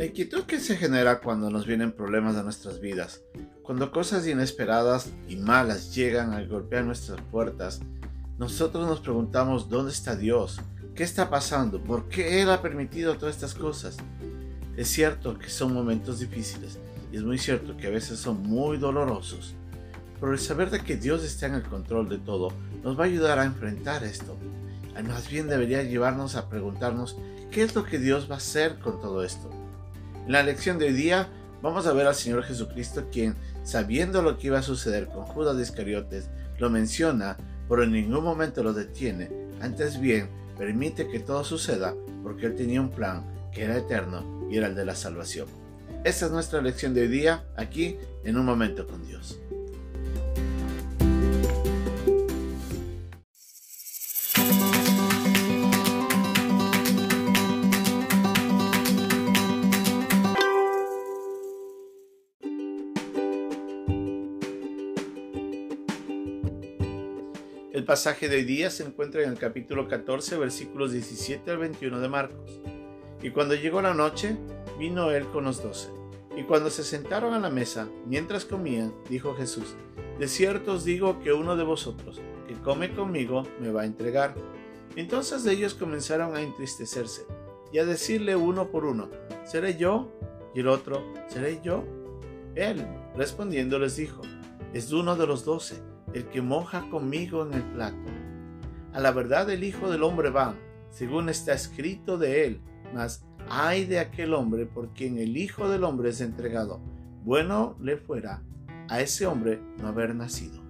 La inquietud que se genera cuando nos vienen problemas a nuestras vidas, cuando cosas inesperadas y malas llegan a golpear nuestras puertas, nosotros nos preguntamos dónde está Dios, qué está pasando, por qué Él ha permitido todas estas cosas. Es cierto que son momentos difíciles y es muy cierto que a veces son muy dolorosos, pero el saber de que Dios está en el control de todo nos va a ayudar a enfrentar esto. Más bien debería llevarnos a preguntarnos qué es lo que Dios va a hacer con todo esto. En la lección de hoy día vamos a ver al Señor Jesucristo quien, sabiendo lo que iba a suceder con Judas Iscariotes, lo menciona, pero en ningún momento lo detiene. Antes bien, permite que todo suceda porque Él tenía un plan que era eterno y era el de la salvación. Esta es nuestra lección de hoy día, aquí en un momento con Dios. El pasaje de hoy día se encuentra en el capítulo 14, versículos 17 al 21 de Marcos. Y cuando llegó la noche, vino él con los doce. Y cuando se sentaron a la mesa, mientras comían, dijo Jesús, De cierto os digo que uno de vosotros, que come conmigo, me va a entregar. Entonces ellos comenzaron a entristecerse y a decirle uno por uno, ¿seré yo? Y el otro, ¿seré yo? Él, respondiendo, les dijo, es uno de los doce el que moja conmigo en el plato. A la verdad el Hijo del Hombre va, según está escrito de él, mas ay de aquel hombre por quien el Hijo del Hombre es entregado. Bueno le fuera a ese hombre no haber nacido.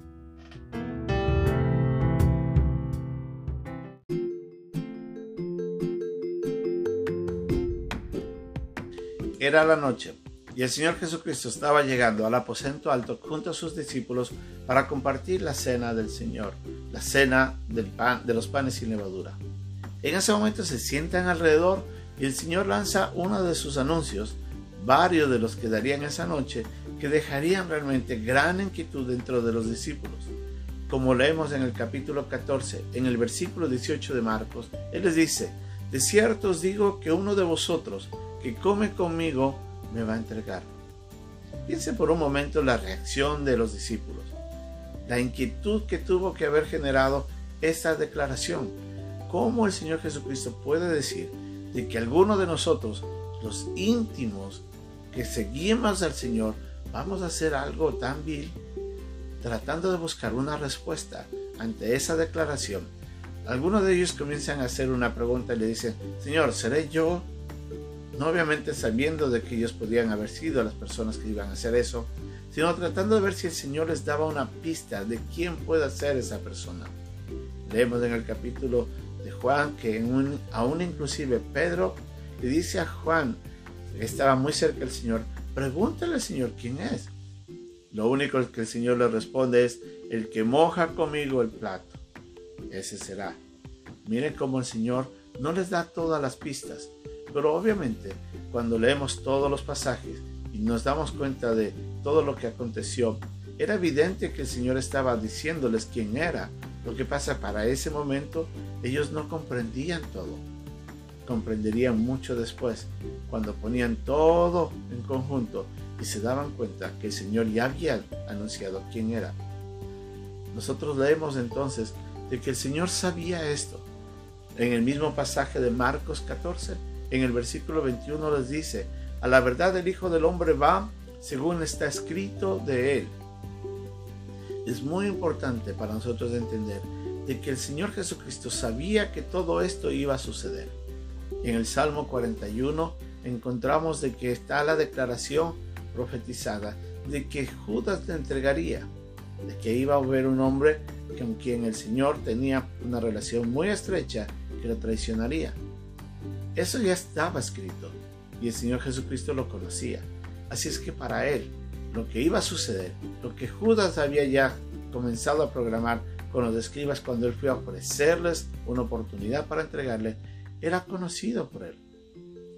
Era la noche y el Señor Jesucristo estaba llegando al aposento alto junto a sus discípulos para compartir la cena del Señor, la cena del pan, de los panes sin levadura. En ese momento se sientan alrededor y el Señor lanza uno de sus anuncios, varios de los que darían esa noche, que dejarían realmente gran inquietud dentro de los discípulos. Como leemos en el capítulo 14, en el versículo 18 de Marcos, Él les dice, de cierto os digo que uno de vosotros que come conmigo me va a entregar. Piense por un momento la reacción de los discípulos, la inquietud que tuvo que haber generado esta declaración. ¿Cómo el Señor Jesucristo puede decir de que alguno de nosotros, los íntimos que seguimos al Señor, vamos a hacer algo tan vil? Tratando de buscar una respuesta ante esa declaración, algunos de ellos comienzan a hacer una pregunta y le dicen, Señor, ¿seré yo no obviamente sabiendo de que ellos podían haber sido las personas que iban a hacer eso, sino tratando de ver si el Señor les daba una pista de quién puede ser esa persona. Leemos en el capítulo de Juan que en aún inclusive Pedro le dice a Juan, que estaba muy cerca del Señor, pregúntale al Señor quién es. Lo único que el Señor le responde es, el que moja conmigo el plato, ese será. Miren cómo el Señor no les da todas las pistas, pero obviamente, cuando leemos todos los pasajes y nos damos cuenta de todo lo que aconteció, era evidente que el Señor estaba diciéndoles quién era. Lo que pasa para ese momento, ellos no comprendían todo. Comprenderían mucho después, cuando ponían todo en conjunto y se daban cuenta que el Señor ya había anunciado quién era. Nosotros leemos entonces de que el Señor sabía esto. En el mismo pasaje de Marcos 14, en el versículo 21 les dice, a la verdad el Hijo del Hombre va según está escrito de él. Es muy importante para nosotros entender de que el Señor Jesucristo sabía que todo esto iba a suceder. En el Salmo 41 encontramos de que está la declaración profetizada de que Judas le entregaría, de que iba a haber un hombre con quien el Señor tenía una relación muy estrecha que lo traicionaría. Eso ya estaba escrito y el Señor Jesucristo lo conocía. Así es que para él, lo que iba a suceder, lo que Judas había ya comenzado a programar con los escribas cuando él fue a ofrecerles una oportunidad para entregarle, era conocido por él.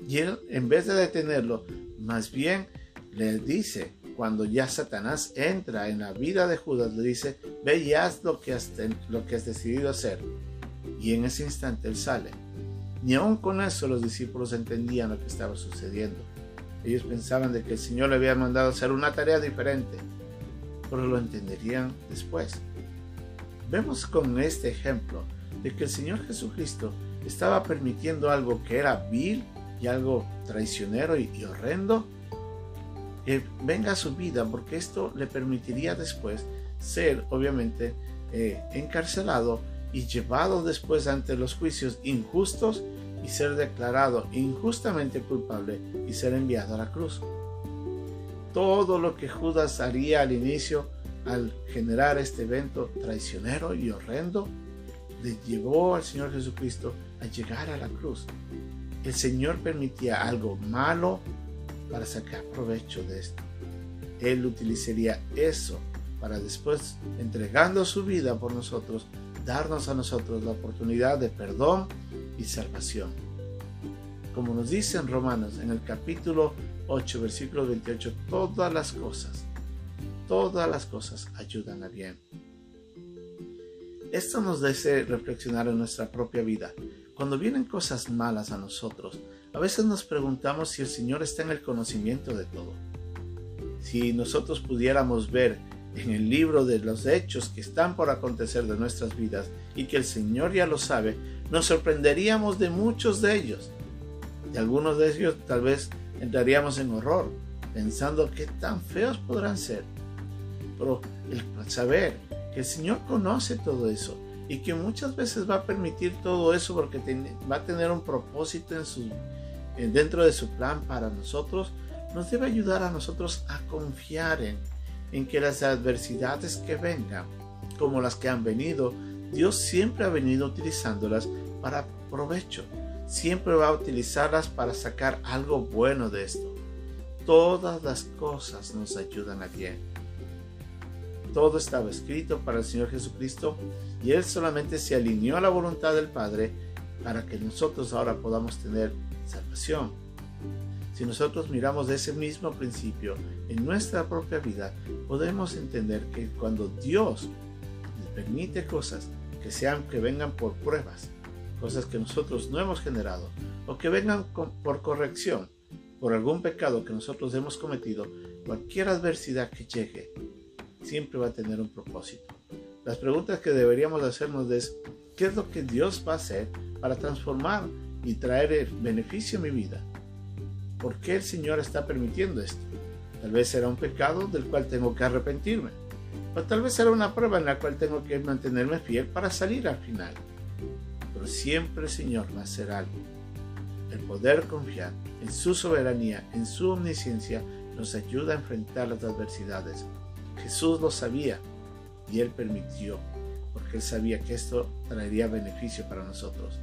Y él, en vez de detenerlo, más bien le dice, cuando ya Satanás entra en la vida de Judas, le dice, ve y haz lo que has, lo que has decidido hacer. Y en ese instante él sale ni aun con eso los discípulos entendían lo que estaba sucediendo. Ellos pensaban de que el Señor le había mandado hacer una tarea diferente, pero lo entenderían después. Vemos con este ejemplo de que el Señor Jesucristo estaba permitiendo algo que era vil y algo traicionero y, horrendo que venga a su vida porque esto le permitiría después ser obviamente eh, encarcelado y llevado después ante los juicios injustos y ser declarado injustamente culpable y ser enviado a la cruz. Todo lo que Judas haría al inicio al generar este evento traicionero y horrendo, le llevó al Señor Jesucristo a llegar a la cruz. El Señor permitía algo malo para sacar provecho de esto. Él utilizaría eso para después, entregando su vida por nosotros, darnos a nosotros la oportunidad de perdón y salvación. Como nos dice en Romanos, en el capítulo 8, versículo 28, todas las cosas, todas las cosas ayudan a bien. Esto nos debe reflexionar en nuestra propia vida. Cuando vienen cosas malas a nosotros, a veces nos preguntamos si el Señor está en el conocimiento de todo. Si nosotros pudiéramos ver en el libro de los hechos que están por acontecer de nuestras vidas y que el Señor ya lo sabe, nos sorprenderíamos de muchos de ellos. De algunos de ellos tal vez entraríamos en horror, pensando qué tan feos podrán ser. Pero el saber que el Señor conoce todo eso y que muchas veces va a permitir todo eso porque va a tener un propósito en su, dentro de su plan para nosotros, nos debe ayudar a nosotros a confiar en en que las adversidades que vengan, como las que han venido, Dios siempre ha venido utilizándolas para provecho. Siempre va a utilizarlas para sacar algo bueno de esto. Todas las cosas nos ayudan a bien. Todo estaba escrito para el Señor Jesucristo y Él solamente se alineó a la voluntad del Padre para que nosotros ahora podamos tener salvación. Si nosotros miramos de ese mismo principio en nuestra propia vida, podemos entender que cuando Dios permite cosas que sean que vengan por pruebas, cosas que nosotros no hemos generado o que vengan por corrección, por algún pecado que nosotros hemos cometido, cualquier adversidad que llegue siempre va a tener un propósito. Las preguntas que deberíamos hacernos es, ¿qué es lo que Dios va a hacer para transformar y traer el beneficio a mi vida? ¿Por qué el Señor está permitiendo esto? Tal vez será un pecado del cual tengo que arrepentirme. O tal vez será una prueba en la cual tengo que mantenerme fiel para salir al final. Pero siempre el Señor va a hacer algo. El poder confiar en su soberanía, en su omnisciencia, nos ayuda a enfrentar las adversidades. Jesús lo sabía y Él permitió, porque Él sabía que esto traería beneficio para nosotros.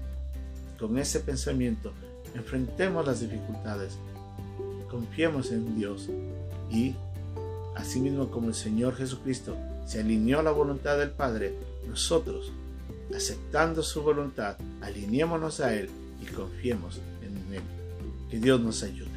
Con ese pensamiento, enfrentemos las dificultades confiemos en Dios y, asimismo como el Señor Jesucristo se alineó a la voluntad del Padre, nosotros, aceptando su voluntad, alineémonos a Él y confiemos en Él. Que Dios nos ayude.